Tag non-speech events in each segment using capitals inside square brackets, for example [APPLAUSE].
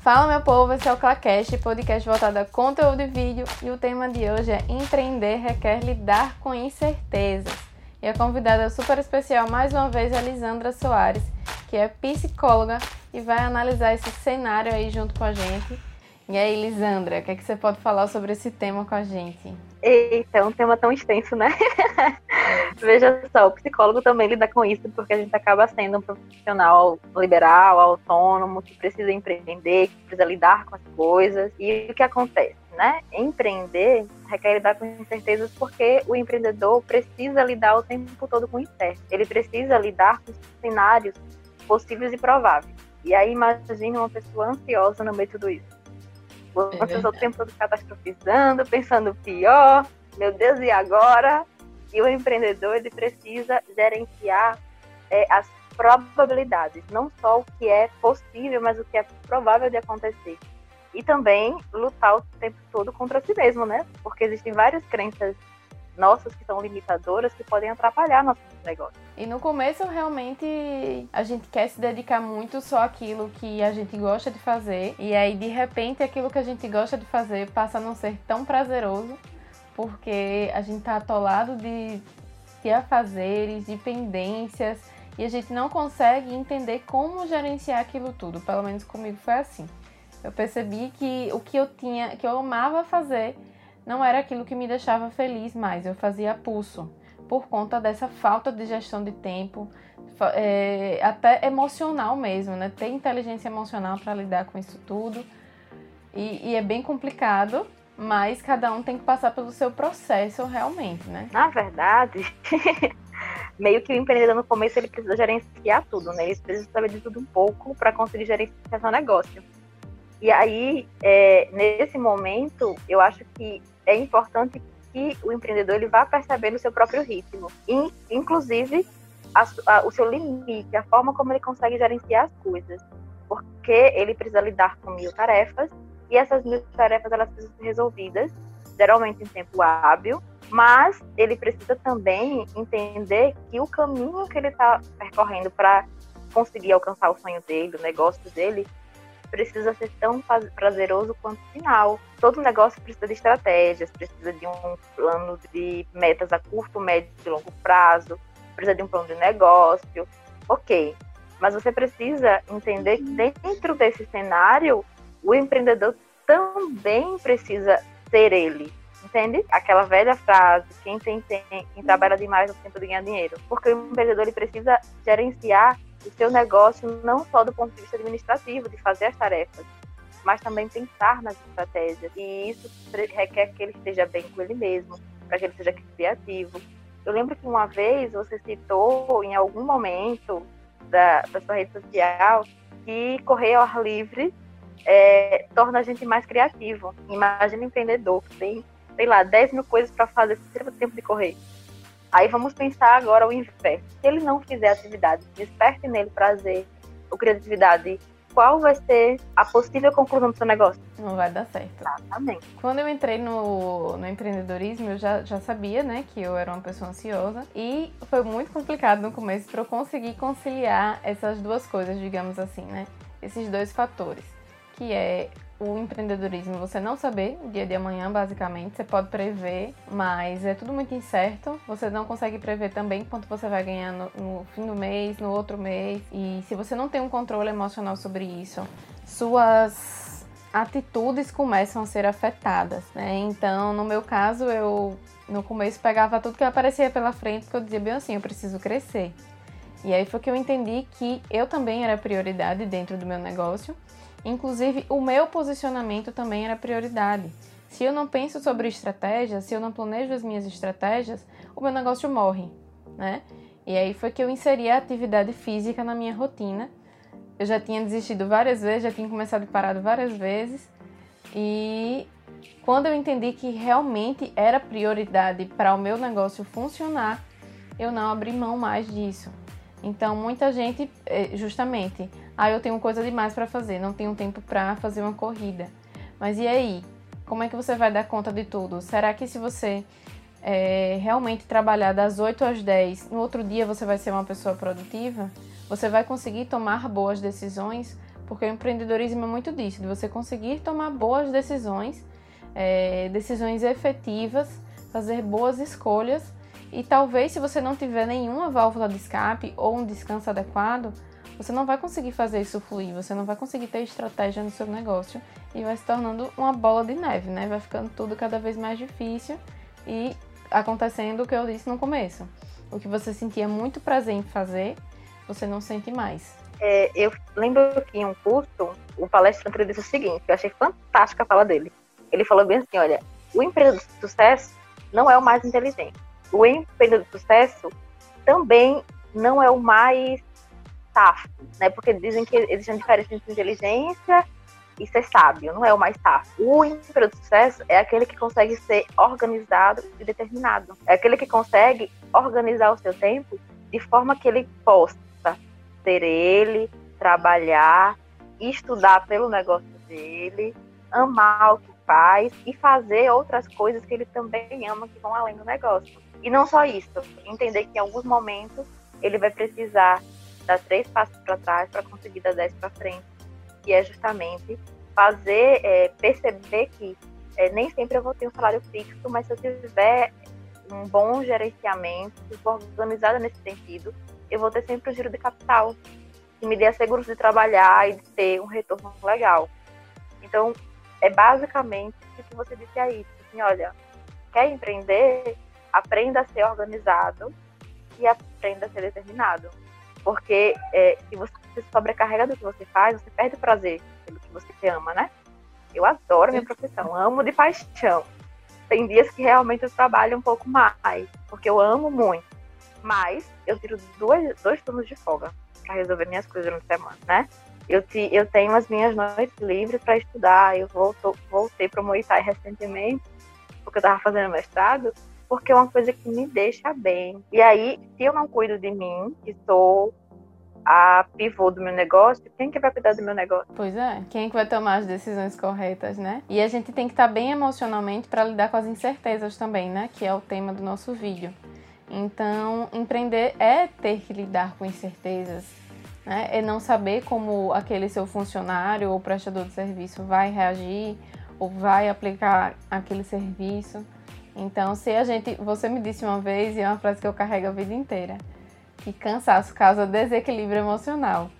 Fala meu povo, esse é o Clacast, podcast voltado a conteúdo e vídeo e o tema de hoje é Empreender requer lidar com incertezas. E a convidada super especial mais uma vez é a Lisandra Soares, que é psicóloga e vai analisar esse cenário aí junto com a gente. E aí, Lisandra, o que, é que você pode falar sobre esse tema com a gente? Eita, é um tema tão extenso, né? [LAUGHS] Veja só, o psicólogo também lida com isso, porque a gente acaba sendo um profissional liberal, autônomo, que precisa empreender, que precisa lidar com as coisas. E o que acontece, né? Empreender requer lidar com incertezas porque o empreendedor precisa lidar o tempo todo com incertezas. Ele precisa lidar com cenários possíveis e prováveis. E aí imagine uma pessoa ansiosa no meio de tudo isso uma é o tempo todo catastrofizando, pensando pior, meu Deus, e agora? E o empreendedor ele precisa gerenciar é, as probabilidades, não só o que é possível, mas o que é provável de acontecer. E também lutar o tempo todo contra si mesmo, né? Porque existem várias crenças nossas que são limitadoras que podem atrapalhar nosso negócio. E no começo, realmente, a gente quer se dedicar muito só àquilo que a gente gosta de fazer. E aí, de repente, aquilo que a gente gosta de fazer passa a não ser tão prazeroso, porque a gente tá atolado de, de afazeres, de pendências, e a gente não consegue entender como gerenciar aquilo tudo. Pelo menos comigo foi assim. Eu percebi que o que eu tinha, que eu amava fazer, não era aquilo que me deixava feliz mais, eu fazia pulso, por conta dessa falta de gestão de tempo, é, até emocional mesmo, né? Ter inteligência emocional para lidar com isso tudo. E, e, é bem complicado, mas cada um tem que passar pelo seu processo realmente, né? Na verdade, [LAUGHS] meio que o empreendedor no começo ele precisa gerenciar tudo, né? Ele precisa saber de tudo um pouco para conseguir gerenciar seu negócio. E aí, é, nesse momento, eu acho que é importante que o empreendedor ele vá percebendo o seu próprio ritmo, e, inclusive a, a, o seu limite, a forma como ele consegue gerenciar as coisas, porque ele precisa lidar com mil tarefas e essas mil tarefas elas precisam ser resolvidas, geralmente em tempo hábil, mas ele precisa também entender que o caminho que ele está percorrendo para conseguir alcançar o sonho dele, o negócio dele, precisa ser tão prazeroso quanto o final. Todo negócio precisa de estratégias, precisa de um plano de metas a curto, médio e longo prazo, precisa de um plano de negócio. Ok, mas você precisa entender que dentro desse cenário, o empreendedor também precisa ser ele. Entende? Aquela velha frase, quem tem, tem quem trabalha demais não tem tempo de ganhar dinheiro. Porque o empreendedor ele precisa gerenciar o seu negócio não só do ponto de vista administrativo, de fazer as tarefas, mas também pensar nas estratégias. E isso requer que ele esteja bem com ele mesmo, para que ele seja criativo. Eu lembro que uma vez você citou em algum momento da, da sua rede social que correr ao ar livre é, torna a gente mais criativo. Imagina um empreendedor que tem, sei lá, 10 mil coisas para fazer, ter tempo de correr. Aí vamos pensar agora o inverso. Se ele não fizer atividade, desperte nele prazer ou criatividade, qual vai ser a possível conclusão do seu negócio? Não vai dar certo. Exatamente. Quando eu entrei no, no empreendedorismo, eu já, já sabia, né, que eu era uma pessoa ansiosa e foi muito complicado no começo para eu conseguir conciliar essas duas coisas, digamos assim, né? Esses dois fatores, que é o empreendedorismo você não saber o dia de amanhã, basicamente. Você pode prever, mas é tudo muito incerto. Você não consegue prever também quanto você vai ganhar no, no fim do mês, no outro mês. E se você não tem um controle emocional sobre isso, suas atitudes começam a ser afetadas, né? Então, no meu caso, eu no começo pegava tudo que aparecia pela frente, porque eu dizia bem assim, eu preciso crescer. E aí foi que eu entendi que eu também era prioridade dentro do meu negócio Inclusive, o meu posicionamento também era prioridade. Se eu não penso sobre estratégia, se eu não planejo as minhas estratégias, o meu negócio morre, né? E aí foi que eu inseri a atividade física na minha rotina. Eu já tinha desistido várias vezes, já tinha começado parado várias vezes. E quando eu entendi que realmente era prioridade para o meu negócio funcionar, eu não abri mão mais disso. Então, muita gente, eh, justamente, ah, eu tenho coisa demais para fazer, não tenho tempo para fazer uma corrida. Mas e aí? Como é que você vai dar conta de tudo? Será que se você é, realmente trabalhar das 8 às 10, no outro dia você vai ser uma pessoa produtiva? Você vai conseguir tomar boas decisões? porque o empreendedorismo é muito disso, de você conseguir tomar boas decisões, é, decisões efetivas, fazer boas escolhas e talvez se você não tiver nenhuma válvula de escape ou um descanso adequado, você não vai conseguir fazer isso fluir, você não vai conseguir ter estratégia no seu negócio e vai se tornando uma bola de neve, né? Vai ficando tudo cada vez mais difícil e acontecendo o que eu disse no começo. O que você sentia muito prazer em fazer, você não sente mais. É, eu lembro que em um curso, o palestrante disse o seguinte, eu achei fantástica a fala dele. Ele falou bem assim, olha, o empreendedor de sucesso não é o mais inteligente. O empreendedor de sucesso também não é o mais safo, né? Porque dizem que existe uma diferença entre inteligência e ser sábio, não é o mais safo. O empreendedor de sucesso é aquele que consegue ser organizado e determinado. É aquele que consegue organizar o seu tempo de forma que ele possa ser ele, trabalhar, estudar pelo negócio dele, amar o que faz e fazer outras coisas que ele também ama que vão além do negócio. E não só isso, entender que em alguns momentos ele vai precisar dar três passos para trás para conseguir dar dez para frente, que é justamente fazer, é, perceber que é, nem sempre eu vou ter um salário fixo, mas se eu tiver um bom gerenciamento, se for organizada nesse sentido, eu vou ter sempre o um giro de capital, que me dê a segurança de trabalhar e de ter um retorno legal. Então, é basicamente o que você disse aí, assim, olha, quer empreender, aprenda a ser organizado e aprenda a ser determinado. Porque é, se você se sobrecarrega do que você faz, você perde o prazer pelo que você ama, né? Eu adoro minha profissão, amo de paixão. Tem dias que realmente eu trabalho um pouco mais, porque eu amo muito. Mas eu tiro dois, dois turnos de folga para resolver minhas coisas durante a semana, né? Eu, te, eu tenho as minhas noites livres para estudar. Eu volto, voltei para o Muay Thai recentemente, porque eu estava fazendo mestrado porque é uma coisa que me deixa bem. E aí, se eu não cuido de mim, que sou a pivô do meu negócio, quem que vai cuidar do meu negócio? Pois é, quem que vai tomar as decisões corretas, né? E a gente tem que estar bem emocionalmente para lidar com as incertezas também, né? Que é o tema do nosso vídeo. Então, empreender é ter que lidar com incertezas, né? É não saber como aquele seu funcionário ou prestador de serviço vai reagir ou vai aplicar aquele serviço. Então, se a gente. Você me disse uma vez, e é uma frase que eu carrego a vida inteira: que cansaço causa desequilíbrio emocional.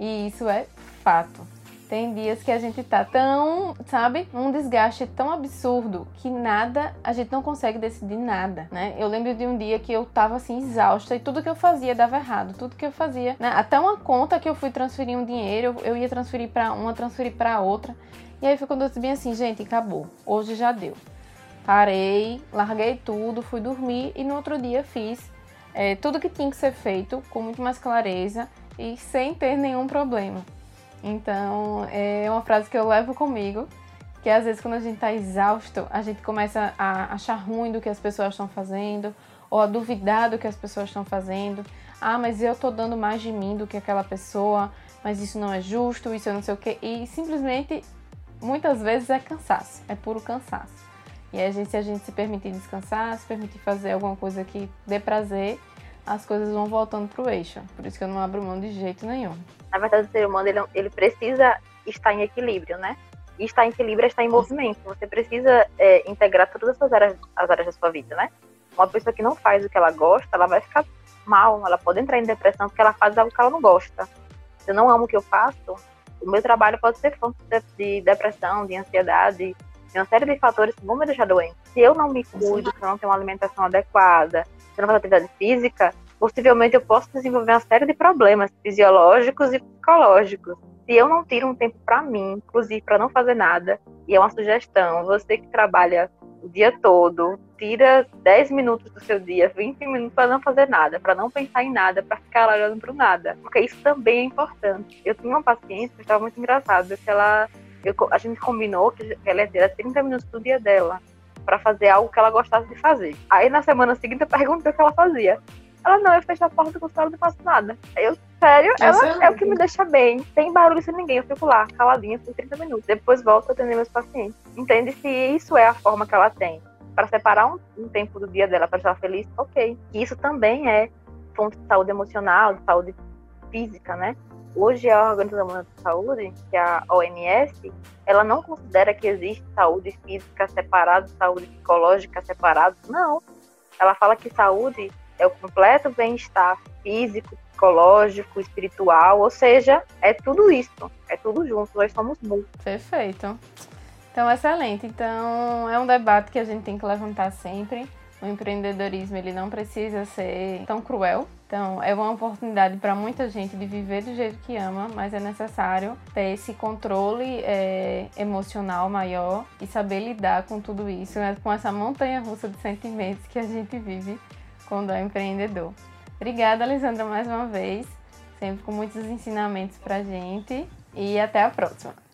E isso é fato. Tem dias que a gente tá tão, sabe, um desgaste tão absurdo que nada, a gente não consegue decidir nada, né? Eu lembro de um dia que eu tava assim exausta e tudo que eu fazia dava errado, tudo que eu fazia, né? Até uma conta que eu fui transferir um dinheiro, eu ia transferir para uma, transferir para outra. E aí foi quando eu disse bem assim, gente, acabou. Hoje já deu. Parei, larguei tudo, fui dormir e no outro dia fiz é, tudo que tinha que ser feito com muito mais clareza e sem ter nenhum problema. Então é uma frase que eu levo comigo, que às vezes quando a gente está exausto, a gente começa a achar ruim do que as pessoas estão fazendo, ou a duvidar do que as pessoas estão fazendo. Ah, mas eu estou dando mais de mim do que aquela pessoa, mas isso não é justo, isso eu não sei o quê. E simplesmente, muitas vezes é cansaço, é puro cansaço. E a gente, se a gente se permitir descansar, se permitir fazer alguma coisa que dê prazer, as coisas vão voltando para o eixo. Por isso que eu não abro mão de jeito nenhum. Na verdade, o ser humano ele, ele precisa estar em equilíbrio, né? E estar em equilíbrio é estar em movimento. Você precisa é, integrar todas as áreas, as áreas da sua vida, né? Uma pessoa que não faz o que ela gosta, ela vai ficar mal, ela pode entrar em depressão porque ela faz algo que ela não gosta. Se eu não amo o que eu faço, o meu trabalho pode ser fonte de depressão, de ansiedade, tem uma série de fatores que vão me deixar doente. Se eu não me cuido, se eu não tenho uma alimentação adequada, se eu não faço atividade física, possivelmente eu posso desenvolver uma série de problemas fisiológicos e psicológicos. Se eu não tiro um tempo para mim, inclusive para não fazer nada, e é uma sugestão, você que trabalha o dia todo, tira 10 minutos do seu dia, 20 minutos para não fazer nada, para não pensar em nada, para ficar olhando para nada, porque isso também é importante. Eu tinha uma paciente que estava muito engraçada, que ela eu, a gente combinou que ela ia ter 30 minutos do dia dela para fazer algo que ela gostasse de fazer. Aí na semana seguinte eu perguntei o que ela fazia. Ela, não, eu fecho a porta do consultório e não faço nada. Eu, sério, ela é o que me deixa bem. Tem barulho sem ninguém, eu fico lá, caladinha por 30 minutos. Depois volto a atender meus pacientes. Entende? Se isso é a forma que ela tem para separar um, um, tempo do dia dela para estar feliz, ok. E isso também é fonte de saúde emocional, de saúde física, né? Hoje a Organização Mundial de Saúde, que é a OMS, ela não considera que existe saúde física separada, saúde psicológica separada. Não. Ela fala que saúde é o completo bem-estar físico, psicológico, espiritual, ou seja, é tudo isso, é tudo junto, nós somos muitos. Perfeito. Então, excelente. Então, é um debate que a gente tem que levantar sempre. O empreendedorismo ele não precisa ser tão cruel. Então, é uma oportunidade para muita gente de viver do jeito que ama, mas é necessário ter esse controle é, emocional maior e saber lidar com tudo isso, né? com essa montanha russa de sentimentos que a gente vive quando é empreendedor. Obrigada, Alessandra, mais uma vez, sempre com muitos ensinamentos para gente e até a próxima.